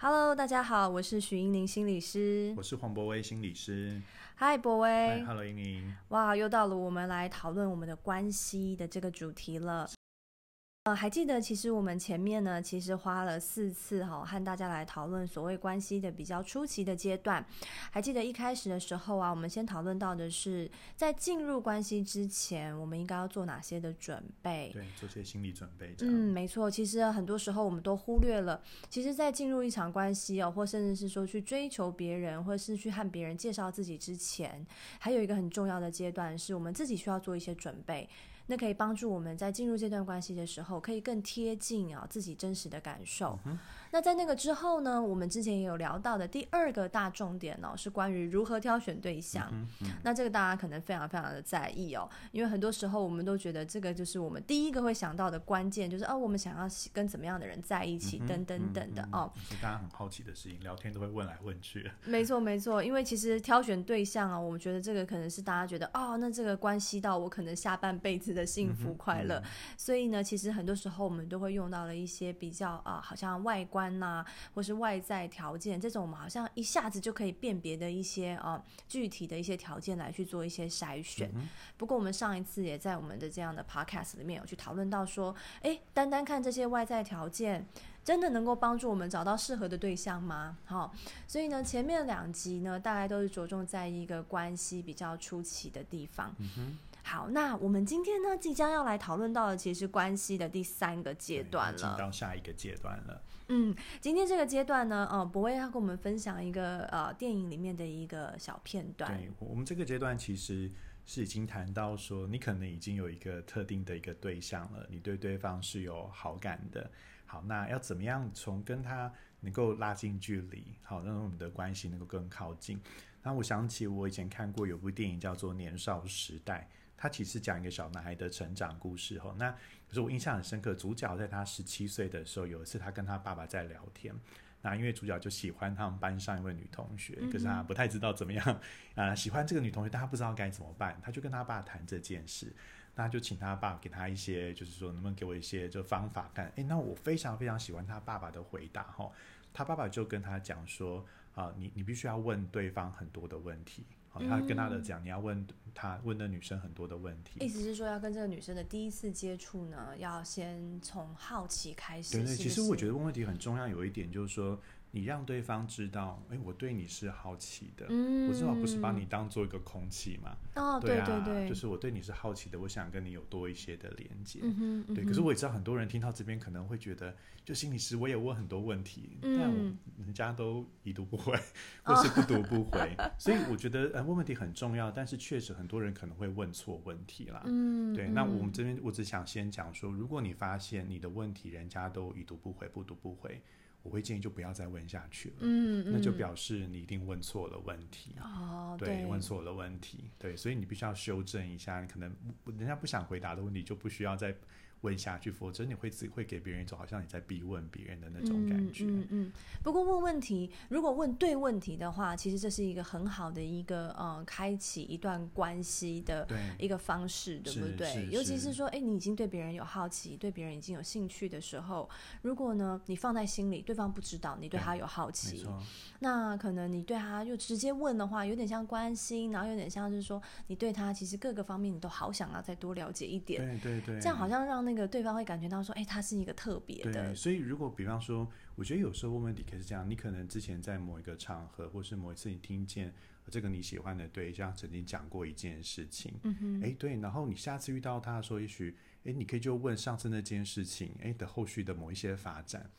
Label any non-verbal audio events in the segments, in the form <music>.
Hello，大家好，我是许英宁心理师。我是黄博威心理师。嗨，博威。Hello，英宁。哇，又到了我们来讨论我们的关系的这个主题了。呃，还记得其实我们前面呢，其实花了四次哈、和大家来讨论所谓关系的比较初期的阶段。还记得一开始的时候啊，我们先讨论到的是在进入关系之前，我们应该要做哪些的准备。对，做些心理准备。嗯，没错。其实很多时候我们都忽略了，其实，在进入一场关系哦，或甚至是说去追求别人，或是去和别人介绍自己之前，还有一个很重要的阶段，是我们自己需要做一些准备。那可以帮助我们在进入这段关系的时候，可以更贴近啊自己真实的感受。那在那个之后呢，我们之前也有聊到的第二个大重点哦，是关于如何挑选对象。那这个大家可能非常非常的在意哦，因为很多时候我们都觉得这个就是我们第一个会想到的关键，就是哦，我们想要跟怎么样的人在一起，等等等的哦。是大家很好奇的事情，聊天都会问来问去。<laughs> 没错，没错，因为其实挑选对象啊，我们觉得这个可能是大家觉得哦，那这个关系到我可能下半辈子的幸福快乐，所以呢，其实很多时候我们都会用到了一些比较啊、好像外观呐、或是外在条件这种，我们好像一下子就可以辨别的一些啊、具体的一些条件来去做一些筛选。不过我们上一次也在我们的这样的 podcast 里面有去讨论到说，诶，单单看这些外在条件。真的能够帮助我们找到适合的对象吗？好、所以呢，前面两集呢，大概都是着重在一个关系比较初期的地方。好，那我们今天呢，即将要来讨论到的，其实是关系的第三个阶段了进了。到下一个阶段了。嗯，今天这个阶段呢，呃，博威要跟我们分享一个呃电影里面的一个小片段。对，我们这个阶段其实是已经谈到说，你可能已经有一个特定的一个对象了，你对对方是有好感的。好，那要怎么样从跟他能够拉近距离，好，让我们的关系能够更靠近？那我想起我以前看过有部电影叫做《年少时代》，它其实讲一个小男孩的成长故事。哈，那可是我印象很深刻，主角在他十七岁的时候，有一次他跟他爸爸在聊天。那因为主角就喜欢他们班上一位女同学，可是他不太知道怎么样啊、呃喜欢这个女同学，但他不知道该怎么办，他就跟他爸谈这件事。那就请他爸给他一些，就是说能不能给我一些就方法看？诶，那我非常非常喜欢他爸爸的回答哈。他爸爸就跟他讲说啊、你你必须要问对方很多的问题。好，他跟他的讲，你要问他问那女生很多的问题。意思是说，要跟这个女生的第一次接触呢，要先从好奇开始。对对，其实我觉得问问题很重要，有一点就是说，你让对方知道，哎，我对你是好奇的，嗯我至少不是把你当做一个空气嘛。哦，对啊，对对，就是我对你是好奇的，我想跟你有多一些的连接。嗯，嗯对，可是我也知道很多人听到这边可能会觉得，就心理师我也问很多问题，嗯但我人家都已读不回，或是不读不回，所以我觉得呃问问题很重要，但是确实很多人可能会问错问题啦。嗯，对，那我嗯们这边我只想先讲说，如果你发现你的问题人家都已读不回、不读不回，我会建议就不要再问下去了。嗯，那就嗯表示你一定问错了问题。哦，对，问错了问题，对，所以你必须要修正一下，你可能人家不想回答的问题就不需要再问下去，否则你会自会给别人一种好像你在逼问别人的那种感觉。嗯嗯嗯。不过问问题，如果问对问题的话，其实这是一个很好的一个呃，开启一段关系的一个方式，对不对？尤其是是说，哎，你已经对别人有好奇，对别人已经有兴趣的时候，如果呢你放在心里，对方不知道你对他有好奇，那可能你对他就直接问的话，有点像关心，然后有点像是说你对他其实各个方面你都好想要再多了解一点，对对对，这样好像让那个对方会感觉到说，哎，他是一个特别的。对，，所以如果比方说，我觉得有时候问问题可以是这样，你可能之前在某一个场合，或是某一次你听见这个你喜欢的对象曾经讲过一件事情，嗯哼，哎，对，然后你下次遇到他的时候，也许，哎，你可以就问上次那件事情，哎的后续的某一些发展，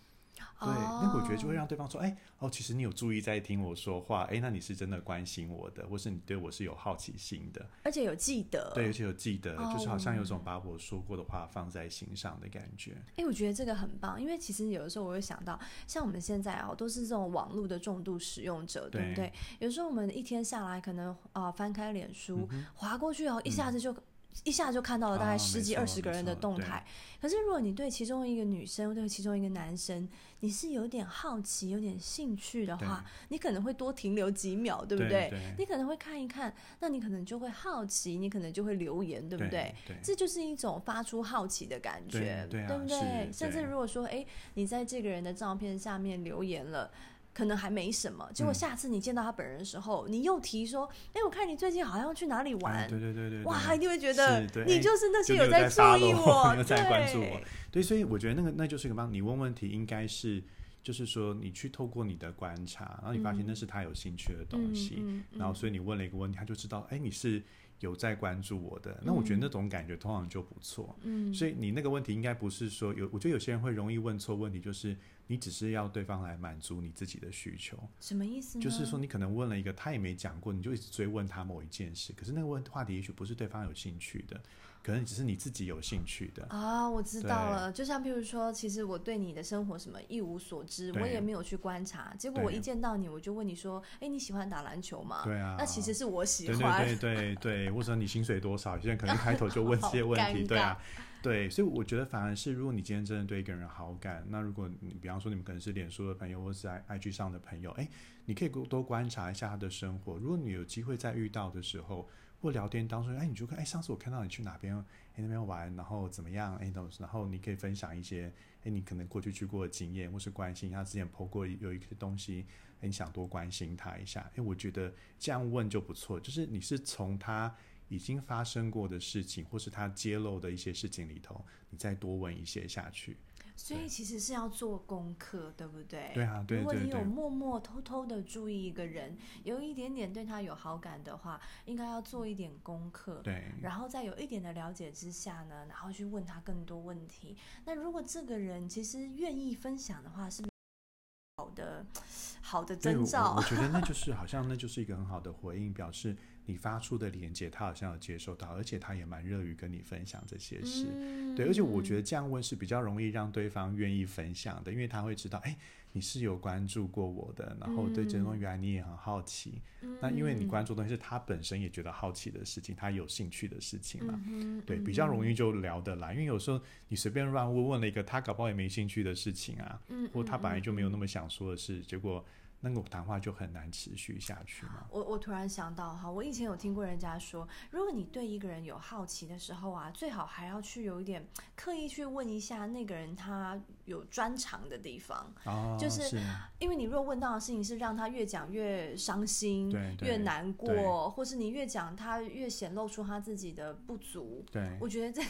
对，那我觉得就会让对方说，哎，哦，其实你有注意在听我说话，哎，那你是真的关心我的，或是你对我是有好奇心的，而且有记得，对，而且有记得，就是好像有哦种把我说过的话放在心上的感觉。哎，我觉得这个很棒，因为其实有的时候我会想到，像我们现在哦，都是这种网络的重度使用者，对不对对？有时候我们一天下来，可能啊、翻开脸书，嗯划过去哦，一下子就。一下就看到了大概哦十几二十个人的动态。可是如果你对其中一个女生，对其中一个男生，你是有点好奇、有点兴趣的话，你可能会多停留几秒，对不对对你可能会看一看，那你可能就会好奇，你可能就会留言，对不对？对这就是一种发出好奇的感觉，对对啊不对？甚至如果说，哎，你在这个人的照片下面留言了。可能还没什么，结果嗯下次你见到他本人的时候，你又提说：“哎，我看你最近好像去哪里玩。哎对对对对，哇，一定会觉得你就是那些有在注意我，<laughs> 你有在关注我，对，所以我觉得那个那就是一个帮你问问题，应该是就是说你去透过你的观察，然后你发现那是他有兴趣的东西，然后所以你问了一个问题，他就知道，哎，你是有在关注我的，那我觉得那种感觉通常就不错。嗯，所以你那个问题应该不是说有，我觉得有些人会容易问错问题，就是你只是要对方来满足你自己的需求，什么意思呢？就是说你可能问了一个他也没讲过，你就一直追问他某一件事，可是那个问话题也许不是对方有兴趣的，可能只是你自己有兴趣的。啊，我知道了。就像譬如说，其实我对你的生活什么一无所知，我也没有去观察。结果我一见到你，我就问你说：“哎，你喜欢打篮球吗？”对啊，那其实是我喜欢。对对对对，<laughs> 或者你薪水多少？有些人可能 <laughs> 开头就问这些问题，对啊，对，所以我觉得反而是，如果你今天真的对一个人好感，那如果你比方说你们可能是脸书的朋友，或者是 i IG 上的朋友，哎，你可以多多观察一下他的生活。如果你有机会再遇到的时候或聊天当中，哎，你就看，哎，上次我看到你去哪边，哎那边玩，然后怎么样，哎，然后你可以分享一些，哎，你可能过去去过的经验，或是关心他之前 PO 过有一些东西。你想多关心他一下，哎，我觉得这样问就不错，就是你是从他已经发生过的事情，或是他揭露的一些事情里头，你再多问一些下去。所以其实是要做功课，对不对？对啊，对如果你有默默偷偷的注意一个人，有一点点对他有好感的话，应该要做一点功课。对然后在有一点的了解之下呢，然后去问他更多问题。那如果这个人其实愿意分享的话，是好的好的征兆我。觉得那就 <laughs> 是好像那就是一个很好的回应，表示你发出的连接，他好像有接收到，而且他也蛮乐于跟你分享这些事。嗯对，而且我觉得这样问是比较容易让对方愿意分享的，因为他会知道，哎，你是有关注过我的，然后对这东西原来你也很好奇。那因为你嗯关注的东西是他本身也觉得好奇的事情，他有兴趣的事情嘛，嗯对，比较容易就聊得来。因为有时候你随便乱问，问了一个他搞不好也没兴趣的事情啊，嗯或他本来就没有那。么想说的事，结果那个谈话就很难持续下去嘛。我我突然想到哈，我以前有听过人家说，如果你对一个人有好奇的时候啊，最好还要去有一点刻意去问一下那个人他有专长的地方，哦，就是是因为你如果问到的事情是让他越讲越伤心、对对越难对过，或是你越讲他越显露出他自己的不足，对，我觉得这个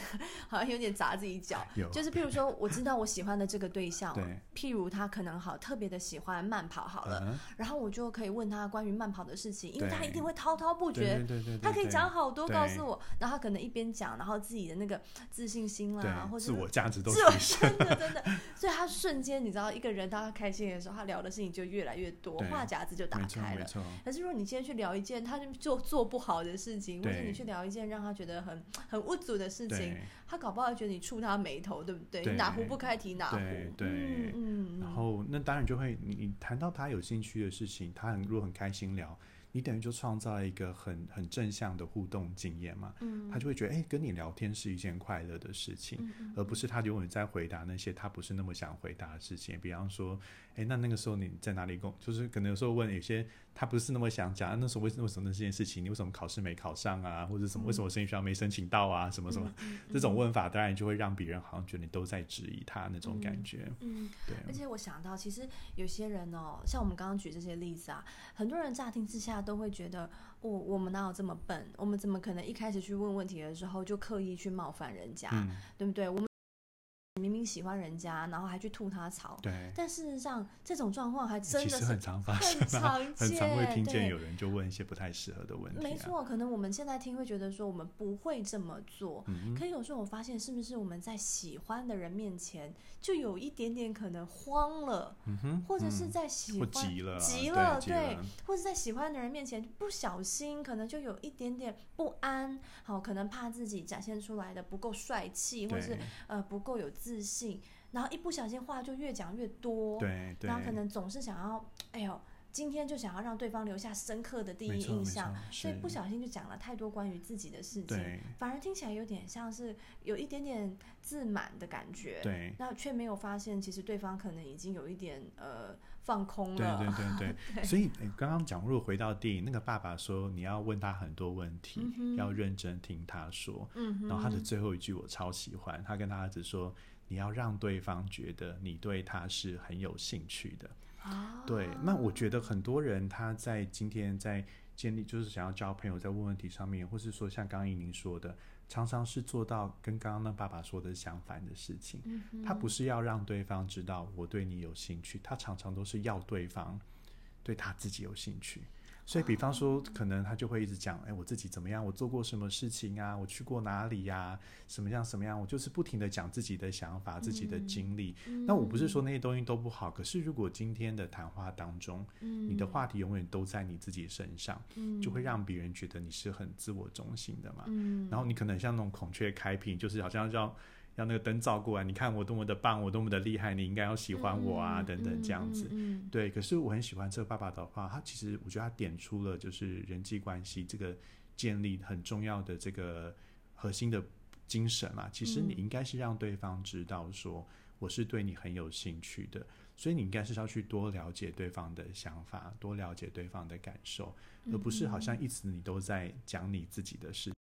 好像有点砸自己脚。就是譬如说，我知道我喜欢的这个对象，对，譬如他可能好特别的喜欢慢跑好了，嗯，然后我就可以问他关于慢跑的事情，因为他一定会滔滔不对绝。他可以对讲好多，告诉我，然后他可能一边讲，然后自己的那个自信心啦，或对，者自我价值都真的 <laughs> 真的，所以他瞬间，你知道，一个人当他开心的时候，他聊的事情就越来越多，对话匣子就打开了。可是如果你今天去聊一件他就做做不好的事情，或者你去聊一件让他觉得很很无助的事情，他搞不好觉得你触他眉头，对不对？哪壶不开提哪壶。对嗯然后那当然就会，你你谈到他有兴趣的事情，他很如果很开心聊，你等于就创造一个很很正向的互动经验嘛，嗯他就会觉得，哎，跟你聊天是一件快乐的事情。而不是他永远在回答那些他不是那么想回答的事情，比方说，哎，那那个时候你在哪里工？就是可能有时候问有些他不是那么想讲，啊那时候为为什么那这件事情，你为什么考试没考上啊，或者什么为什么申请学校没申请到啊，什么什么，嗯这种问法当然就会让别人好像觉得你都在质疑他那种感觉，嗯，对而对，且我想到，其实有些人哦，像我们刚刚举这些例子啊，很多人乍听之下都会觉得，我、我们哪有这么笨？我们怎么可能一开始去问问题的时候就刻意去冒犯人家，嗯，对不对？我们喜欢人家，然后还去吐他槽，对，但事实上这种状况还真的是很常发生很啊，常很常会见听见对。有人就问一些不太适合的问题、啊，没，错，可能我们现在听会觉得说我们不会这么做，嗯可有时候我发现是不是我们在喜欢的人面前就有一点点可能慌了，嗯哼，或者是在喜欢、急了啊，急对或者在喜欢的人面前不小心，可能就有一点点不安，好，可能怕自己展现出来的不够帅气，或是呃不够有自信，然后一不小心话就越讲越多，对对，然后可能总是想要，哎呦。今天就想要让对方留下深刻的第一印象，所以不小心就讲了太多关于自己的事情，反而听起来有点像是有一点点自满的感觉。对那却没有发现，其实对方可能已经有一点呃放空对了。对对 <laughs> 对，所以诶刚刚讲，如果回到电影，那个爸爸说你要问他很多问题，要认真听他说。嗯哼，然后他的最后一句我超喜欢，他跟他儿子说：“你要让对方觉得你对他是很有兴趣的。”啊，对，那我觉得很多人他在今天在建立，就是想要交朋友，在问问题上面，或是说像刚刚依宁说的，常常是做到跟刚刚那爸爸说的相反的事情。嗯他不是要让对方知道我对你有兴趣，他常常都是要对方对他自己有兴趣。所以，比方说，可能他就会一直讲，哎，我自己怎么样，我做过什么事情啊，我去过哪里呀、什么样什么样，我就是不停的讲自己的想法、自己的经历。那我不是说那些东西都不好，可是如果今天的谈话当中，你的话题永远都在你自己身上，就会让别人觉得你是很自我中心的嘛。嗯然后你可能像那种孔雀开屏，就是好像要要那个灯照过来，你看我多么的棒，我多么的厉害，你应该要喜欢我啊，等等这样子。嗯对，可是我很喜欢这个爸爸的话，他其实我觉得他点出了就是人际关系这个建立很重要的这个核心的精神嘛。其实你应该是让对方知道说我是对你很有兴趣的，所以你应该是要去多了解对方的想法，多了解对方的感受，而不是好像一直你都在讲你自己的事。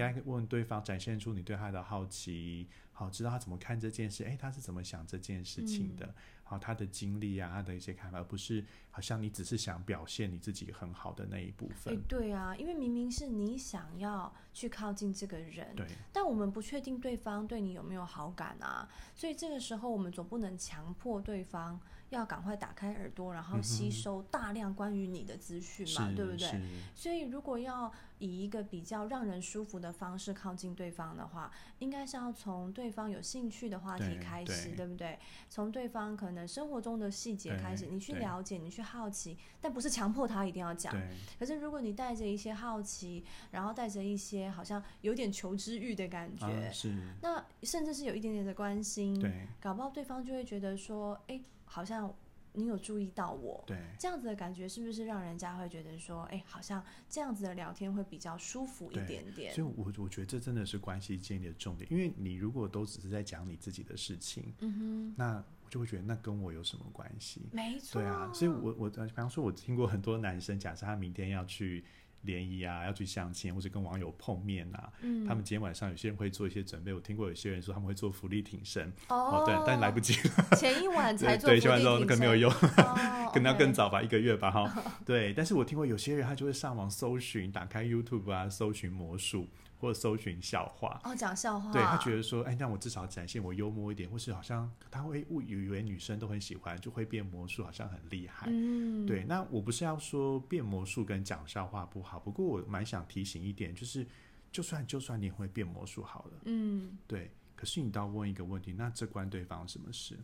该问对方，展现出你对他的好奇，好知道他怎么看这件事，哎，他是怎么想这件事情的，好他的经历啊，他的一些看法，而不是好像你只是想表现你自己很好的那一部哎分。，对啊，因为明明是你想要去靠近这个人，对但我们不确定对方对你有没有好感啊，所以这个时候我们总不能强迫对方要赶快打开耳朵，然后吸收大量关于你的资讯嘛，是对不对？所以如果要以一个比较让人舒服的方式靠近对方的话，应该是要从对方有兴趣的话题开始，对对不对？从对方可能生活中的细节开始，你去了解，你去好奇，但不是强迫他一定要讲。可是如果你带着一些好奇，然后带着一些好像有点求知欲的感觉，啊是，那甚至是有一点点的关心，对搞不好对方就会觉得说，哎，好像你有注意到我。对这样子的感觉是不是让人家会觉得说，哎，好像这样子的聊天会比较舒服一点点？所以我我觉得这真的是关系建立的重点，因为你如果都只是在讲你自己的事情，嗯哼那我就会觉得那跟我有什么关系？哼，没错。对啊，所以我我呃比方说，我听过很多男生，假设他明天要去联谊啊，要去相亲，或者跟网友碰面啊，嗯他们今天晚上有些人会做一些准备。我听过有些人说他们会做福利挺身，哦，对，但来不及了，前一晚才做对，伏地完之后挺身更没有用，哦可能要更早吧，一个月吧，哈。对，但是我听过有些人他就会上网搜寻，打开 YouTube 啊，搜寻魔术或者搜寻笑话。哦，讲笑话，对他觉得说，哎，那我至少展现我幽默一点，或是好像他会误以为女生都很喜欢，就会变魔术，好像很厉害。嗯，对，那我不是要说变魔术跟讲笑话不好，不过我蛮想提醒一点，就是就算就算你会变魔术好了，嗯，对，可是你都要问一个问题，那这关对方什么事？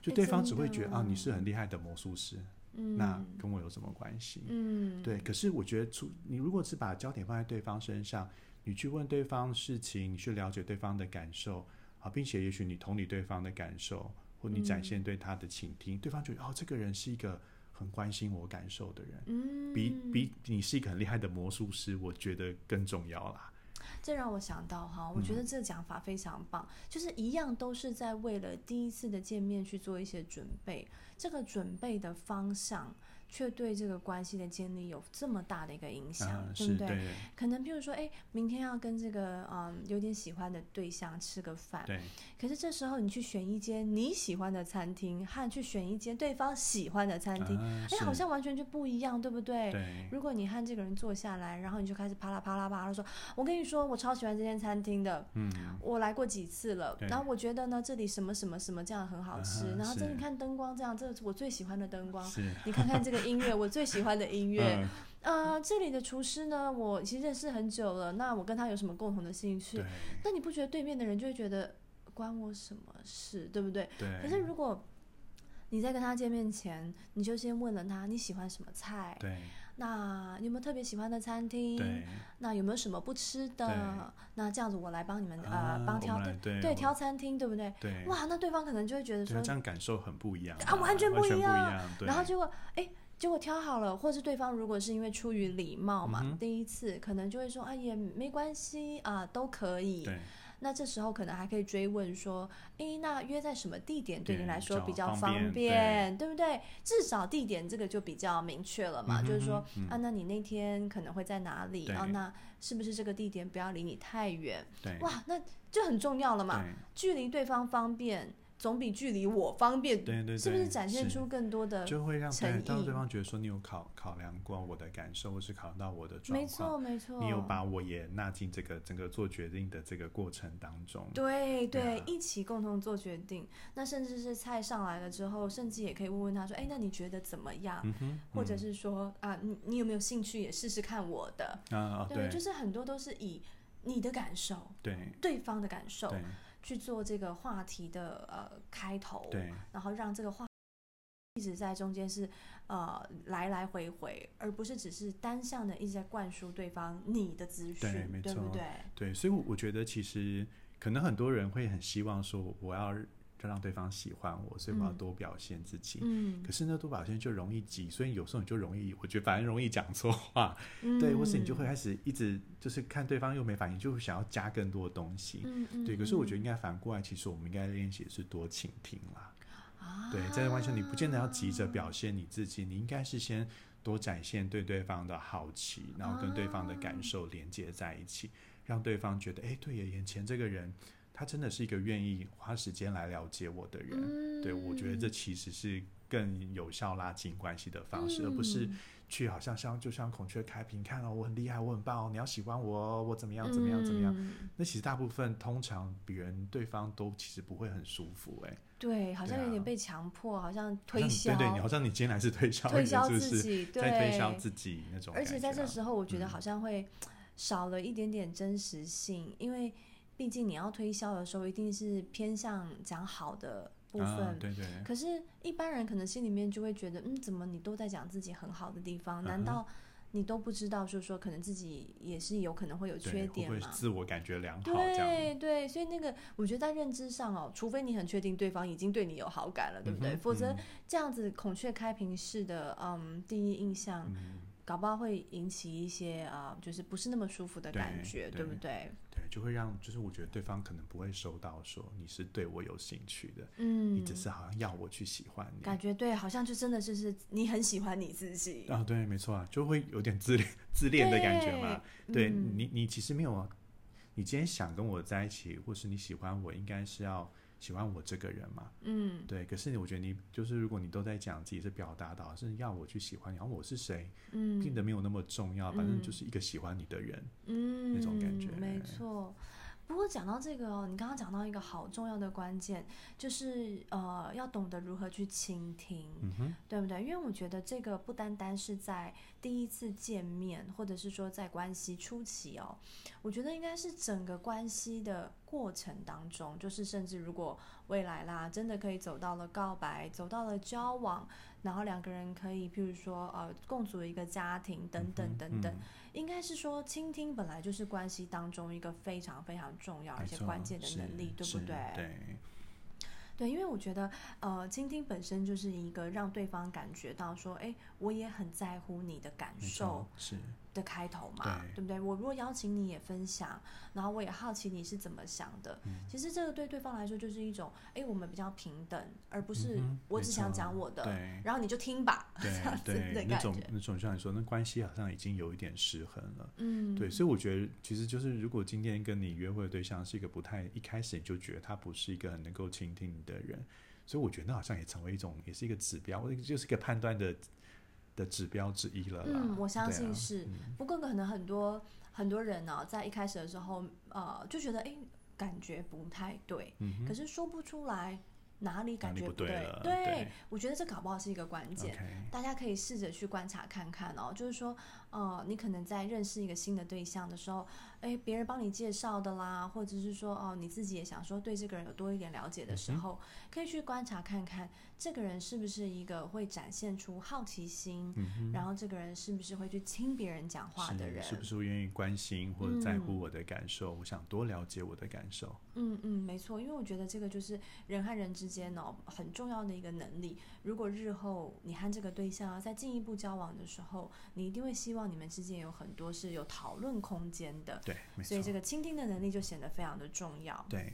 就哎对方只会觉得的啊你是很厉害的魔术师，嗯那跟我有什么关系？嗯，对，可是我觉得出你如果是把焦点放在对方身上，你去问对方事情，你去了解对方的感受啊，并且也许你同理对方的感受，或你展嗯现对他的倾听，对方觉得哦这个人是一个很关心我感受的人。嗯，比比你是一个很厉害的魔术师，我觉得更重要啦。这让我想到哈，我嗯觉得这个讲法非常棒，就是一样都是在为了第一次的见面去做一些准备，这个准备的方向却对这个关系的建立有这么大的一个影响，嗯，对不对？对可能譬如说，哎，明天要跟这个嗯有点喜欢的对象吃个饭，对可是这时候你去选一间你喜欢的餐厅，和去选一间对方喜欢的餐厅，啊哎、是好像完全就不一样，对不对？对如果你和这个人坐下来，然后你就开始啪啦啪啦啪啦说：“我跟你说，我超喜欢这间餐厅的，嗯，我来过几次了。然后我觉得呢，这里什么什么什么这样很好吃。啊然后这是你看灯光这样，这是我最喜欢的灯光。是你看看这个音乐，我最喜欢的音乐。嗯呃，这里的厨师呢，我其实认识很久了。那我跟他有什么共同的兴趣？那你不觉得对面的人就会觉得关我什么事，对不对？对。可是如果你在跟他见面前，你就先问了他你喜欢什么菜，对那你有没有特别喜欢的餐厅？对那有没有什么不吃对的？那这样子我来帮你们啊呃帮挑对对挑餐厅，对不对？对，哇，那对方可能就会觉得说这样感受很不一样啊完全不不一样样。然后结果哎，结果挑好了，或是对方如果是因为出于礼貌嘛，嗯第一次可能就会说啊也没关系啊，都可以。那这时候可能还可以追问说，诶，那约在什么地点对你来说比较方方便？对。不对？至少地点这个就比较明确了嘛，嗯就是说、嗯啊，那你那天可能会在哪里？对。啊？那是不是这个地点不要离你太远？对，哇，那就很重要了嘛，距离对方方便，总比距离我方便，对对对，是不是展现出更多的？就会让诚对让对方觉得说你有考考量过我的感受，或是考量到我的状没况，错，没错，你有把我也纳进这个整个做决定的这个过程当中。对对啊，一起共同做决定。那甚至是菜上来了之后，甚至也可以问问他说：“哎，那你觉得怎么样？”或者是说啊，你你有没有兴趣也试试看我的？对，就是很多都是以你的感受、对对方的感受对去做这个话题的呃开头，对然后让这个话一直在中间是呃来来回回，而不是只是单向的一直在灌输对方你的资讯对，没错对不对？对，所以我我觉得其实可能很多人会很希望说我要让对方喜欢我，所以我要嗯多表现自己。嗯，可是呢，多表现就容易急，所以有时候你就容易，我觉得反而容易讲错话，嗯 <laughs> 对，或是你就会开始一直就是看对方又没反应，就会想要加更多的东西。嗯嗯，对，可是我觉得得应该反过来，其实我们应该练习的是多倾听啦。啊，对，在关系你不见得要急着表现你自己，你应该是先多展现对对方的好奇，然后跟对方的感受连接在一起，让对方觉得，哎，对耶，眼前这个人，他真的是一个愿意花时间来了解我的人。嗯，对，我觉得这其实是更有效拉近关系的方式，而不是嗯。去好像像就像孔雀开屏，看哦，我很厉害，我很棒哦，你要喜欢我哦，我怎么样怎么样怎么样。嗯。那其实大部分通常别人对方都其实不会很舒服，哎，对，好像有点被强迫，好像好像推销，对对，你好像你今天来是推销，推销？自己，对，在推销自己那种啊、而且在这时候，我觉得嗯。好像会少了一点点真实性，因为毕竟你要推销的时候，一定是偏向讲好的部分。啊、对对，可是，一般人可能心里面就会觉得，嗯，怎么你都在讲自己很好的地方？难道你都不知道，就是说，可能自己也是有可能会有缺点嘛会会？自我感觉良好？对对，所以那个我觉得在认知上哦，除非你很确定对方已经对你有好感了，对不对？嗯否则嗯这样子孔雀开屏式的嗯第一印象，嗯，搞不好会引起一些啊、就是不是那么舒服的感觉，对不对？对，就会让就是我觉得对方可能不会收到说你是对我有兴趣的，嗯，你只是好像要我去喜欢你。感觉对，好像就真的就是你很喜欢你自己，啊，对，没错啊，就会有点自恋自恋的感觉嘛。对嗯你，你其实没有啊，你今天想跟我在一起，或是你喜欢我，应该是要喜欢我这个人嘛。嗯对，可是我觉得你就是，如果你都在讲自己是表达到是要我去喜欢你，然后我是谁，嗯变得没有那么重要，反正嗯就是一个喜欢你的人。嗯那种感觉没错。不过讲到这个哦，你刚刚讲到一个好重要的关键，就是呃，要懂得如何去倾听。嗯，对不对？因为我觉得这个不单单是在第一次见面，或者是说在关系初期哦，我觉得应该是整个关系的过程当中，就是甚至如果未来啦，真的可以走到了告白，走到了交往，然后两个人可以，譬如说呃，共组一个家庭等等嗯等等，嗯应该是说倾听本来就是关系当中一个非常非常重要而且关键的能力，对不对？对，对，因为我觉得，呃，倾听本身就是一个让对方感觉到说，哎，我也很在乎你的感受，是，的开头嘛，对不对？我如果邀请你也分享，然后我也好奇你是怎么想的，嗯其实这个对对方来说就是一种，哎，我们比较平等，而不是我只想讲我的，对然后你就听吧，这对样子的对，那种那种像你说，那关系好像已经有一点失衡了。嗯，对，所以我觉得其实就是，如果今天跟你约会的对象是一个不太一开始你就觉得他不是一个很能够倾听你的人，所以我觉得那好像也成为一种，也是一个指标，或者就是一个判断的的指标之一了啦。嗯，我相信是。嗯不过可能很多很多人呢、在一开始的时候，呃，就觉得哎，感觉不太对，嗯可是说不出来哪里感觉不觉对。对我觉得这搞不好是一个关键。大家可以试着去观察看看哦，就是说，呃，你可能在认识一个新的对象的时候，哎，别人帮你介绍的啦，或者是说哦，你自己也想说对这个人有多一点了解的时候，可以去观察看看这个人是不是一个会展现出好奇心，然后这个人是不是会去听别人讲话的人，是不是愿意关心或者在乎我的感受，我想多了解我的感受。嗯嗯，没错，因为我觉得这个就是人和人之间哦很重要的一个能力。如果日后你和这个对象在进一步交往的时候，你一定会希望你们之间有很多是有讨论空间的。对，所以这个倾听的能力就显得非常的重要。对。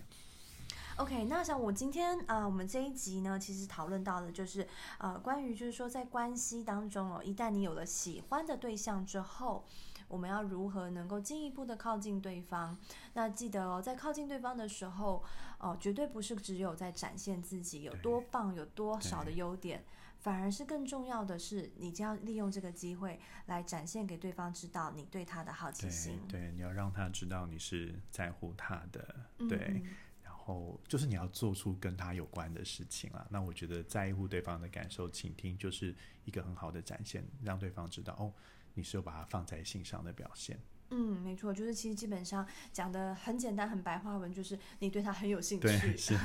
OK，那像我今天啊，我们这一集呢，其实讨论到的就是呃，关于就是说在关系当中哦，一旦你有了喜欢的对象之后。我们要如何能够进一步的靠近对方？那记得哦，在靠近对方的时候，哦，绝对不是只有在展现自己有多棒、有多少的优点，反而是更重要的是，你就要利用这个机会来展现给对方知道你对他的好奇心。对，你要让他知道你是在乎他的。对，然后就是你要做出跟他有关的事情啊。那我觉得在乎对方的感受、倾听，就是一个很好的展现，让对方知道哦。你是有把它放在心上的表现。嗯，没错，就是其实基本上讲的很简单，很白话文，就是你对他很有兴趣。对，是。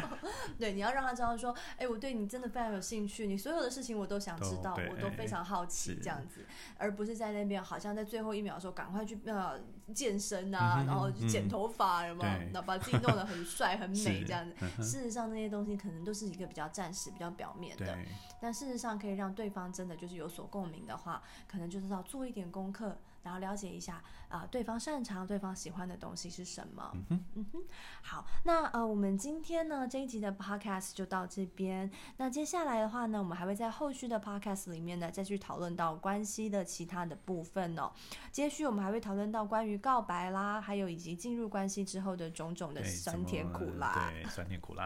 <laughs> 对，你要让他知道说，哎，我对你真的非常有兴趣，你所有的事情我都想知道，我都非常好奇，这样子，而不是在那边好像在最后一秒的时候赶快去呃健身啊，然后去剪头发，有没有？那把自己弄得很帅很美这样子。事实上那些东西可能都是一个比较暂时、比较表面的。但事实上可以让对方真的就是有所共鸣的话，可能就是要做一点功课。然后了解一下啊，对方擅长、对方喜欢的东西是什么？嗯哼，好，那呃，我们今天呢这一集的 podcast 就到这边。那接下来的话呢，我们还会在后续的 podcast 里面呢再去讨论到关系的其他的部分哦。接续我们还会讨论到关于告白啦，还有以及进入关系之后的种种的酸甜苦辣。对，酸甜苦辣。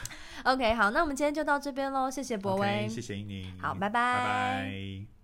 <laughs> OK，好，那我们今天就到这边喽，谢谢博威，谢谢英宁，好，拜拜，拜拜。